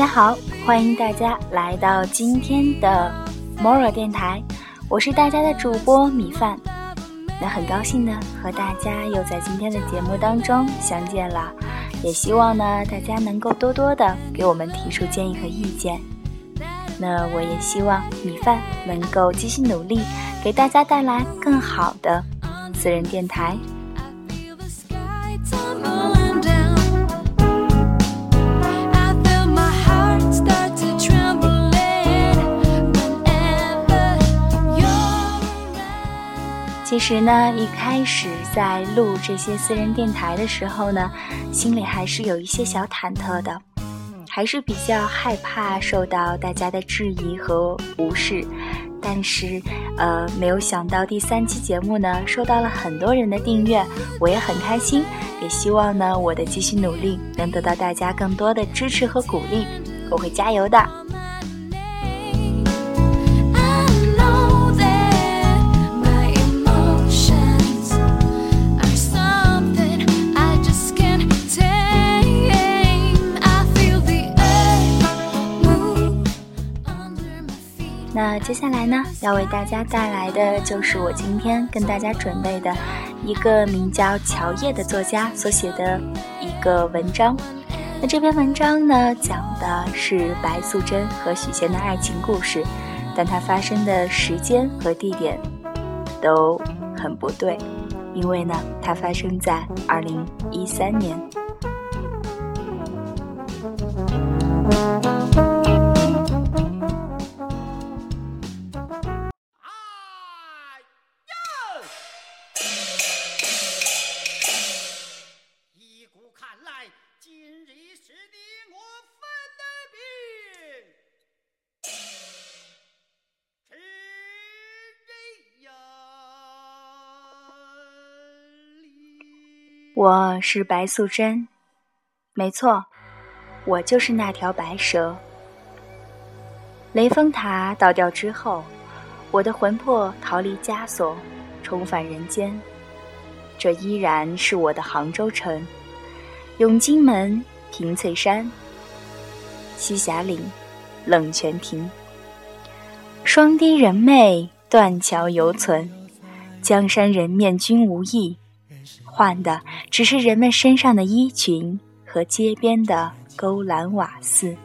大家好，欢迎大家来到今天的 Mora 电台，我是大家的主播米饭。那很高兴呢，和大家又在今天的节目当中相见了，也希望呢大家能够多多的给我们提出建议和意见。那我也希望米饭能够继续努力，给大家带来更好的私人电台。其实呢，一开始在录这些私人电台的时候呢，心里还是有一些小忐忑的，还是比较害怕受到大家的质疑和无视。但是，呃，没有想到第三期节目呢，受到了很多人的订阅，我也很开心。也希望呢，我的继续努力能得到大家更多的支持和鼓励，我会加油的。那接下来呢，要为大家带来的就是我今天跟大家准备的一个名叫乔叶的作家所写的一个文章。那这篇文章呢，讲的是白素贞和许仙的爱情故事，但它发生的时间和地点都很不对，因为呢，它发生在二零一三年。我是白素贞，没错，我就是那条白蛇。雷峰塔倒掉之后，我的魂魄逃离枷锁，重返人间。这依然是我的杭州城，永金门、平翠山、栖霞岭、冷泉亭，双堤人寐，断桥犹存，江山人面均无异。换的只是人们身上的衣裙和街边的勾栏瓦肆。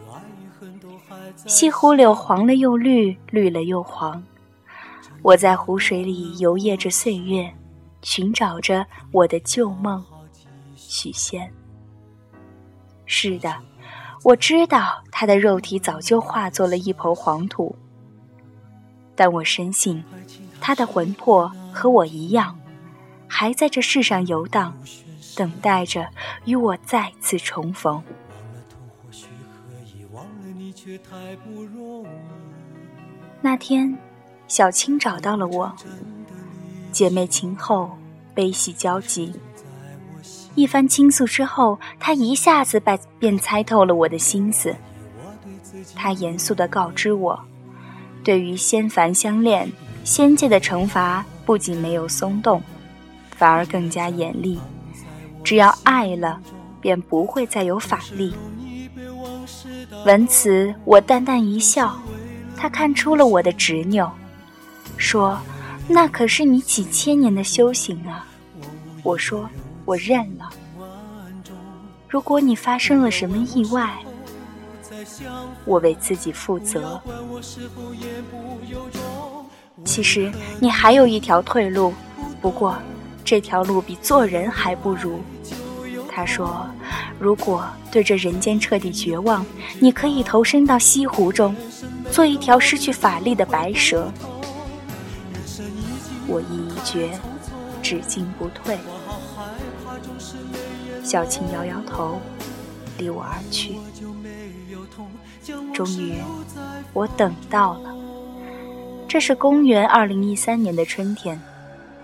西湖柳黄了又绿，绿了又黄。我在湖水里游曳着岁月，寻找着我的旧梦，许仙。是的，我知道他的肉体早就化作了一抔黄土，但我深信，他的魂魄和我一样。还在这世上游荡，等待着与我再次重逢。那天，小青找到了我，姐妹情厚，悲喜交集。一番倾诉之后，她一下子把便猜透了我的心思。她严肃地告知我，对于仙凡相恋，仙界的惩罚不仅没有松动。反而更加严厉，只要爱了，便不会再有法力。闻此，我淡淡一笑，他看出了我的执拗，说：“那可是你几千年的修行啊！”我说：“我认了。如果你发生了什么意外，我为自己负责。其实你还有一条退路，不过……”这条路比做人还不如。他说：“如果对这人间彻底绝望，你可以投身到西湖中，做一条失去法力的白蛇。”我意已决，只进不退。小青摇摇头，离我而去。终于，我等到了。这是公元二零一三年的春天。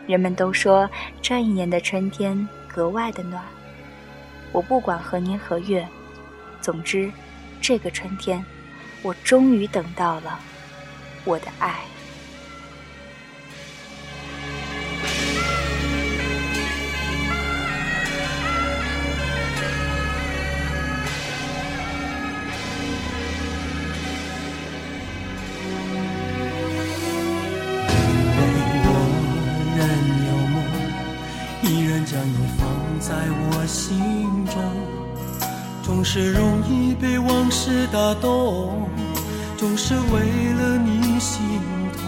人们都说这一年的春天格外的暖。我不管何年何月，总之，这个春天，我终于等到了我的爱。心中，总是容易被往事打动，总是为了你心痛，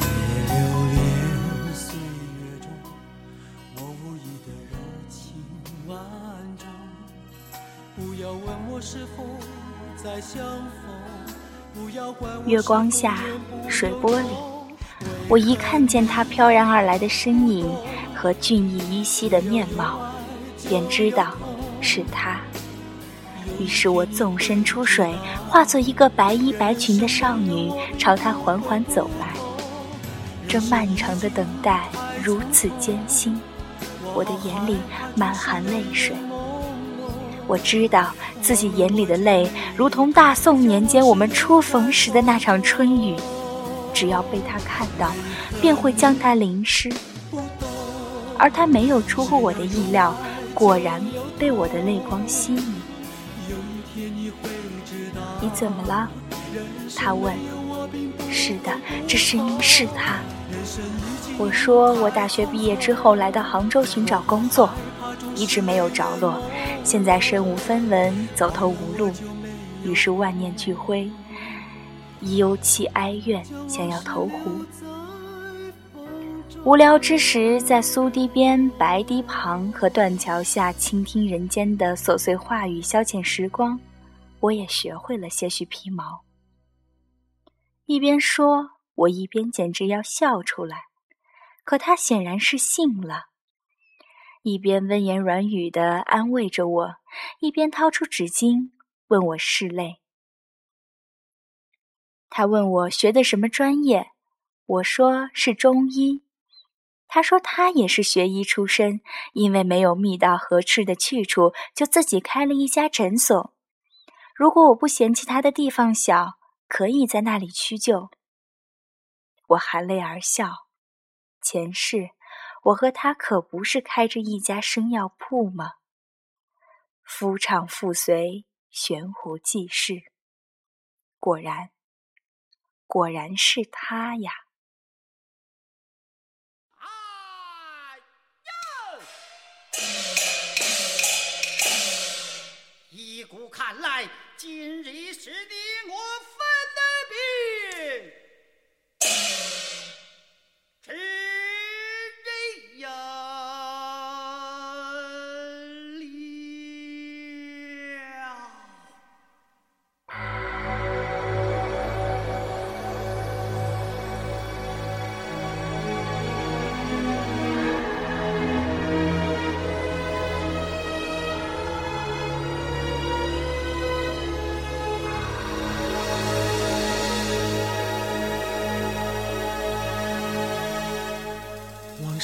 也留恋岁月中我无意的柔情万种。不要问我是否再相逢，不要管我月光下，水波里，我一看见他飘然而来的身影。和俊逸依稀的面貌，便知道是他。于是我纵身出水，化作一个白衣白裙的少女，朝他缓缓走来。这漫长的等待如此艰辛，我的眼里满含泪水。我知道自己眼里的泪，如同大宋年间我们初逢时的那场春雨，只要被他看到，便会将它淋湿。而他没有出乎我的意料，果然被我的泪光吸引。你怎么了？他问。是的，这声音是他。我说我大学毕业之后来到杭州寻找工作，一直没有着落，现在身无分文，走投无路，于是万念俱灰，忧戚哀怨，想要投湖。无聊之时，在苏堤边、白堤旁和断桥下倾听人间的琐碎话语，消遣时光。我也学会了些许皮毛。一边说，我一边简直要笑出来。可他显然是信了，一边温言软语的安慰着我，一边掏出纸巾问我拭泪。他问我学的什么专业，我说是中医。他说他也是学医出身，因为没有觅到合适的去处，就自己开了一家诊所。如果我不嫌弃他的地方小，可以在那里屈就。我含泪而笑。前世，我和他可不是开着一家生药铺吗？夫唱妇随，悬壶济世。果然，果然是他呀。今日是你我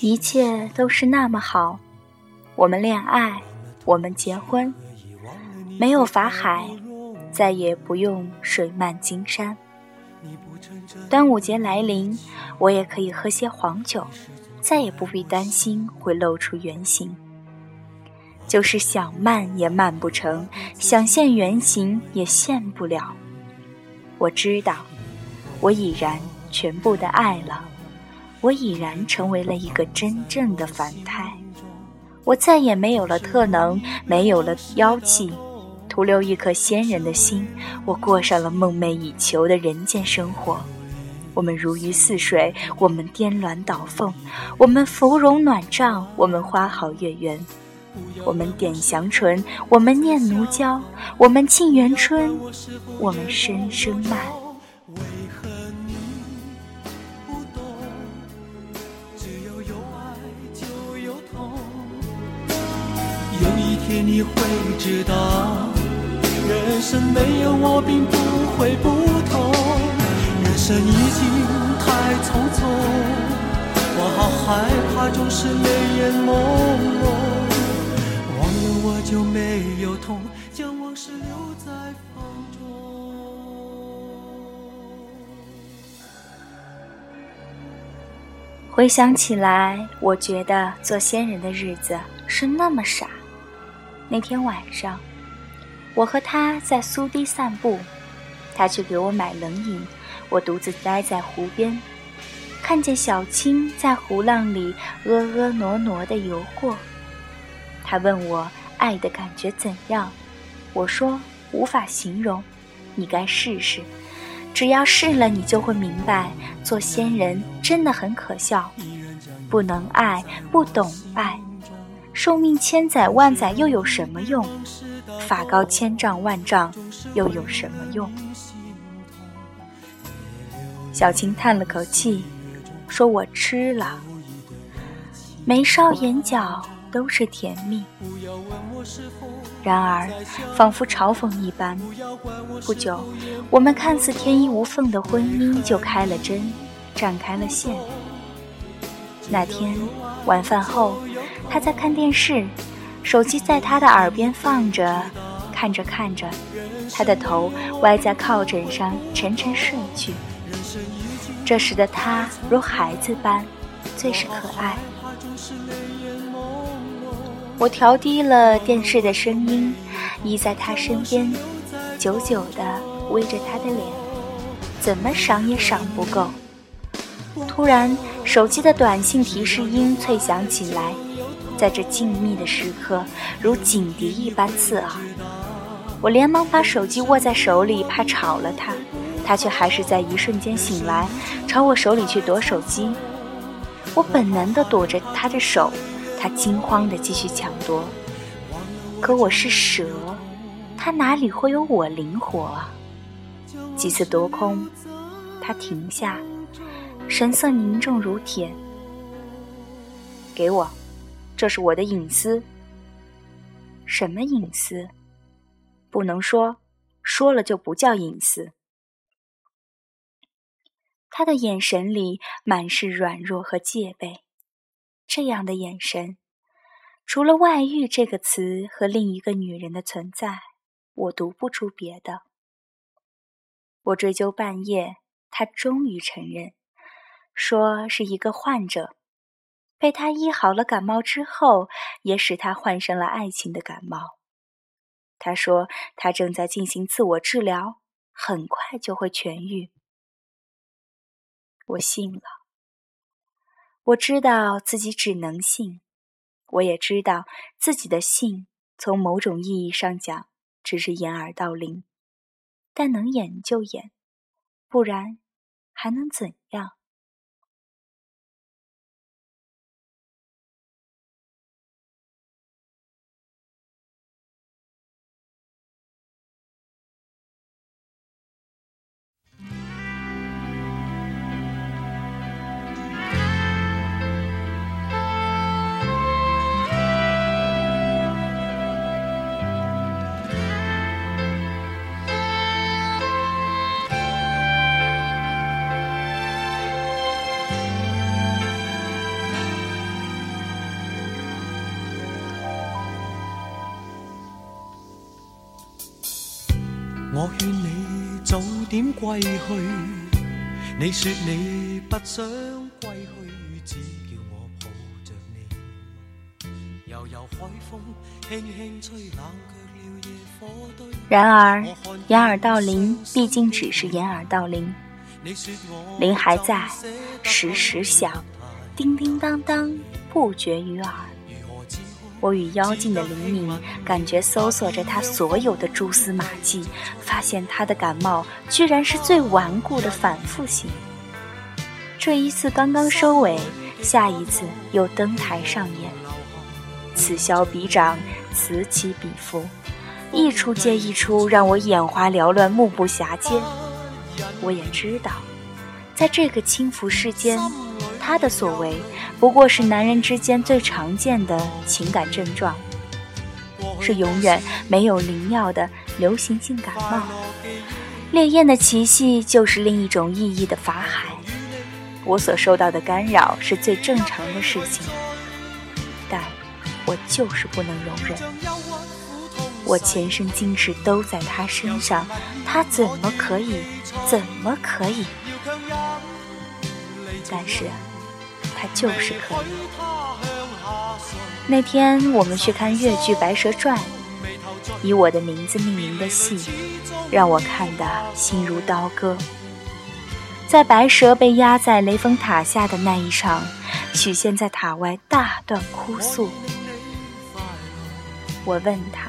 一切都是那么好，我们恋爱，我们结婚，没有法海，再也不用水漫金山。端午节来临，我也可以喝些黄酒，再也不必担心会露出原形。就是想慢也慢不成，想现原形也现不了。我知道，我已然全部的爱了。我已然成为了一个真正的凡胎，我再也没有了特能，没有了妖气，徒留一颗仙人的心。我过上了梦寐以求的人间生活。我们如鱼似水，我们颠鸾倒凤，我们芙蓉暖帐，我们花好月圆，我们点祥唇，我们念奴娇，我们沁园春，我们声声慢。天你会知道，人生没有我并不会不同。人生已经太匆匆，我好害怕总是泪眼朦胧。忘了我就没有痛，将往事留在风中。回想起来，我觉得做仙人的日子是那么傻。那天晚上，我和他在苏堤散步，他去给我买冷饮，我独自待在湖边，看见小青在湖浪里婀婀娜娜地游过。他问我爱的感觉怎样，我说无法形容，你该试试。只要试了，你就会明白，做仙人真的很可笑。不能爱，不懂爱，寿命千载万载又有什么用？法高千丈万丈又有什么用？小青叹了口气，说：“我吃了，眉梢眼角都是甜蜜。”然而，仿佛嘲讽一般，不久，我们看似天衣无缝的婚姻就开了针，展开了线。那天晚饭后，他在看电视，手机在他的耳边放着，看着看着，他的头歪在靠枕上，沉沉睡去。这时的他如孩子般，最是可爱。我调低了电视的声音，依在他身边，久久地偎着他的脸，怎么赏也赏不够。突然，手机的短信提示音脆响起来，在这静谧的时刻，如警笛一般刺耳。我连忙把手机握在手里，怕吵了他，他却还是在一瞬间醒来，朝我手里去夺手机。我本能地躲着他的手。他惊慌地继续抢夺，可我是蛇，他哪里会有我灵活啊？几次夺空，他停下，神色凝重如铁。给我，这是我的隐私。什么隐私？不能说，说了就不叫隐私。他的眼神里满是软弱和戒备。这样的眼神，除了“外遇”这个词和另一个女人的存在，我读不出别的。我追究半夜，他终于承认，说是一个患者，被他医好了感冒之后，也使他患上了爱情的感冒。他说他正在进行自我治疗，很快就会痊愈。我信了。我知道自己只能信，我也知道自己的信从某种意义上讲只是掩耳盗铃，但能演就演，不然还能怎样？我劝你早点归去，你说你不想归去，只叫我抱着你。悠悠海风轻轻吹，冷却了夜火堆。然而，掩耳盗铃毕竟只是掩耳盗铃，铃还在，时时响，叮叮当当，不绝于耳。我与妖精的灵敏感觉搜索着他所有的蛛丝马迹，发现他的感冒居然是最顽固的反复型。这一次刚刚收尾，下一次又登台上演，此消彼长，此起彼伏，一出接一出，让我眼花缭乱，目不暇接。我也知道，在这个轻浮世间，他的所为。不过是男人之间最常见的情感症状，是永远没有灵药的流行性感冒。烈焰的奇迹就是另一种意义的法海。我所受到的干扰是最正常的事情，但我就是不能容忍。我前生今世都在他身上，他怎么可以？怎么可以？但是，他就是可以。那天我们去看越剧《白蛇传》，以我的名字命名的戏，让我看得心如刀割。在白蛇被压在雷峰塔下的那一场，许仙在塔外大段哭诉。我问他：“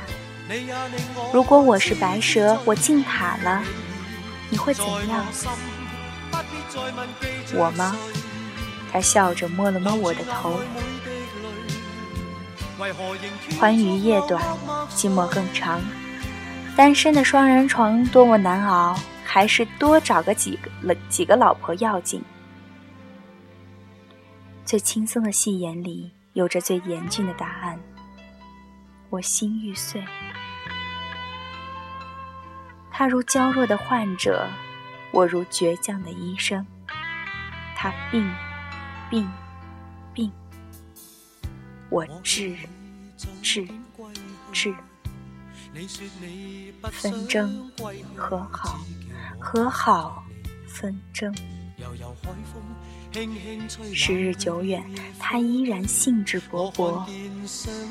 如果我是白蛇，我进塔了，你会怎样？”我吗？他笑着摸了摸我的头。欢愉夜短，寂寞更长。单身的双人床多么难熬。还是多找个几个几个老婆要紧。最轻松的戏言里，有着最严峻的答案。我心欲碎。他如娇弱的患者，我如倔强的医生。他病，病，病。我治，治，治。纷争，和好。和好，纷争。时日久远，他依然兴致勃勃，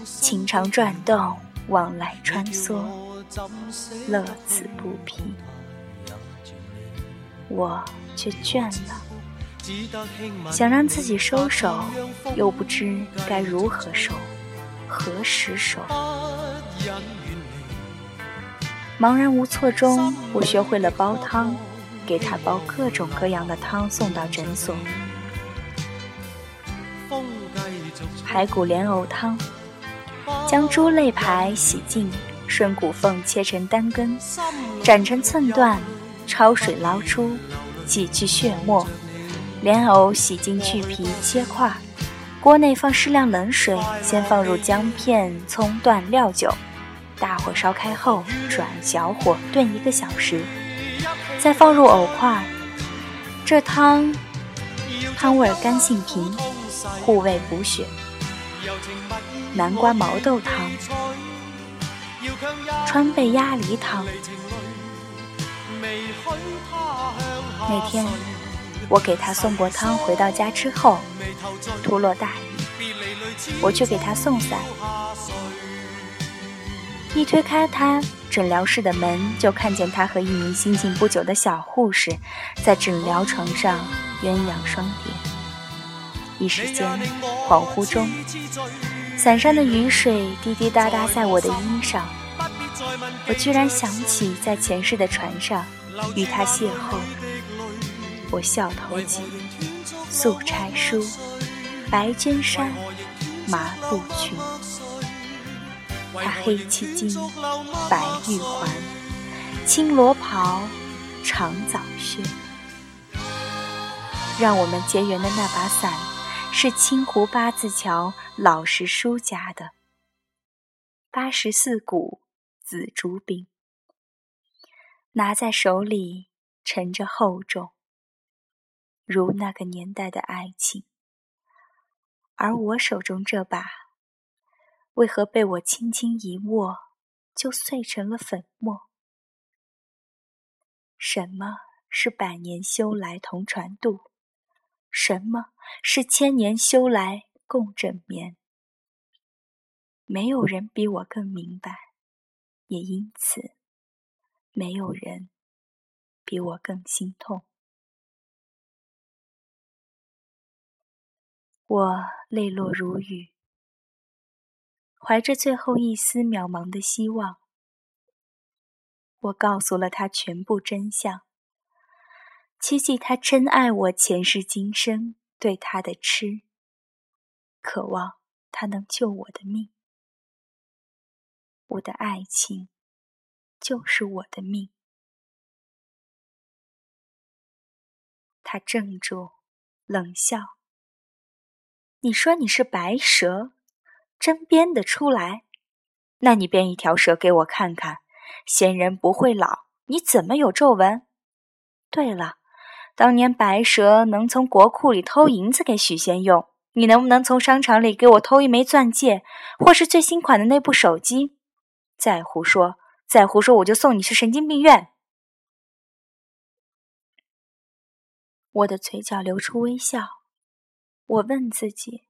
情长转动，往来穿梭，乐此不疲。我却倦了，想让自己收手，又不知该如何收，何时收。茫然无措中，我学会了煲汤，给他煲各种各样的汤送到诊所。排骨莲藕汤，将猪肋排洗净，顺骨缝切成单根，斩成寸段，焯水捞出，挤去血沫。莲藕洗净去皮，切块。锅内放适量冷水，先放入姜片、葱段、料酒。大火烧开后，转小火炖一个小时，再放入藕块。这汤汤味甘性平，护胃补血。南瓜毛豆汤，川贝鸭梨汤。每天我给他送过汤，回到家之后，突落大雨，我去给他送伞。一推开他诊疗室的门，就看见他和一名新进不久的小护士在诊疗床上鸳鸯双叠。一时间恍惚中，伞上的雨水滴滴答答在我的衣裳，我居然想起在前世的船上与他邂逅。我笑头起，素钗书，白绢衫，麻布裙。他黑漆金，白玉环，青罗袍，长枣靴。让我们结缘的那把伞，是清湖八字桥老实叔家的。八十四股紫竹柄，拿在手里，沉着厚重，如那个年代的爱情。而我手中这把。为何被我轻轻一握，就碎成了粉末？什么是百年修来同船渡？什么是千年修来共枕眠？没有人比我更明白，也因此，没有人比我更心痛。我泪落如雨。怀着最后一丝渺茫的希望，我告诉了他全部真相。希冀他真爱我，前世今生对他的痴，渴望他能救我的命。我的爱情就是我的命。他怔住，冷笑：“你说你是白蛇？”真编得出来？那你编一条蛇给我看看。仙人不会老，你怎么有皱纹？对了，当年白蛇能从国库里偷银子给许仙用，你能不能从商场里给我偷一枚钻戒，或是最新款的那部手机？再胡说，再胡说，我就送你去神经病院！我的嘴角流出微笑，我问自己：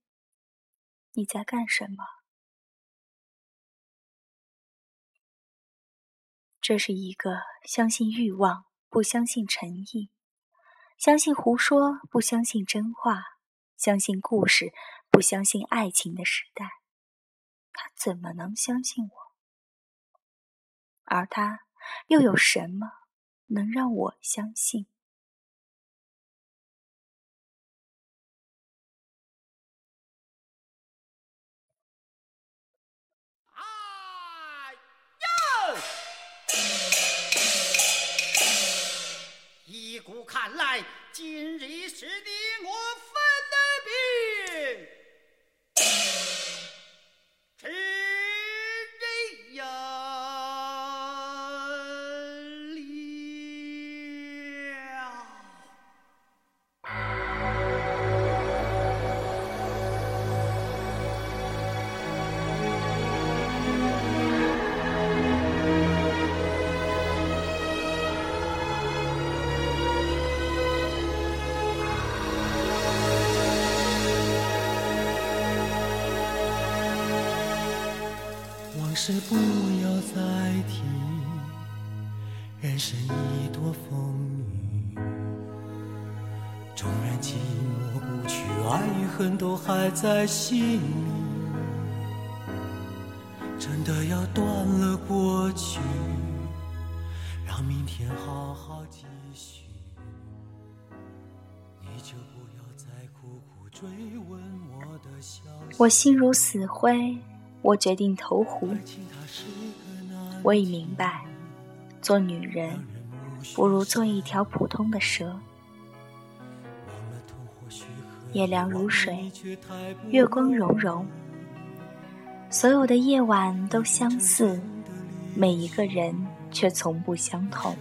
你在干什么？这是一个相信欲望，不相信诚意。相信胡说，不相信真话；相信故事，不相信爱情的时代，他怎么能相信我？而他又有什么能让我相信？不看来，今日是你我是不要再提，人生已多风雨，纵然寂寞不去，爱与恨都还在心里。真的要断了过去，让明天好好继续。你就不要再苦苦追问我的消息。我心如死灰。我决定投湖。我已明白，做女人不如做一条普通的蛇。夜凉如水，月光融融，所有的夜晚都相似，每一个人却从不相同。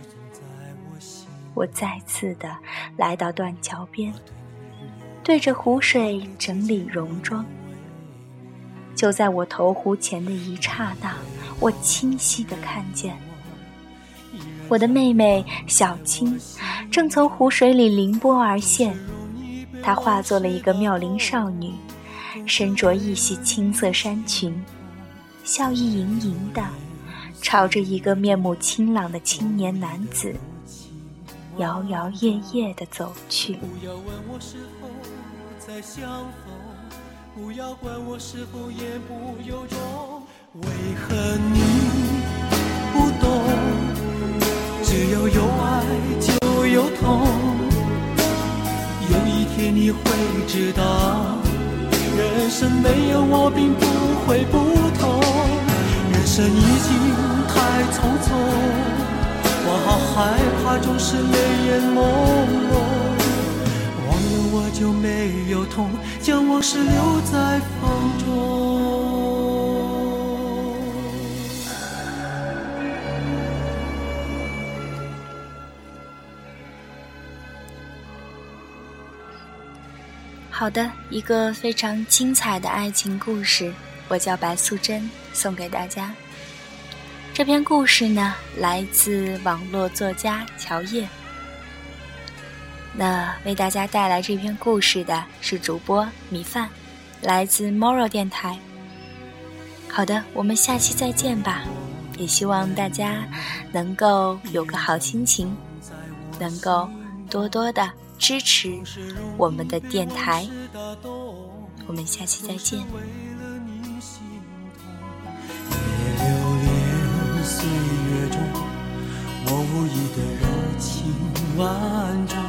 我再次的来到断桥边，对着湖水整理戎装。就在我投湖前的一刹那，我清晰的看见，我的妹妹小青正从湖水里凌波而现。她化作了一个妙龄少女，身着一袭青色衫裙，笑意盈盈的，朝着一个面目清朗的青年男子摇摇曳曳地走去。不要问我是否再相逢不要管我是否言不由衷，为何你不懂？只要有爱就有痛，有一天你会知道，人生没有我并不会不同。人生已经太匆匆，我好害怕总是泪眼朦胧。就没有痛，将往事留在风中。好的，一个非常精彩的爱情故事，我叫白素贞，送给大家。这篇故事呢，来自网络作家乔叶。那为大家带来这篇故事的是主播米饭，来自 Moral 电台。好的，我们下期再见吧。也希望大家能够有个好心情，能够多多的支持我们的电台。我们下期再见。岁月中，我无意的柔情万种。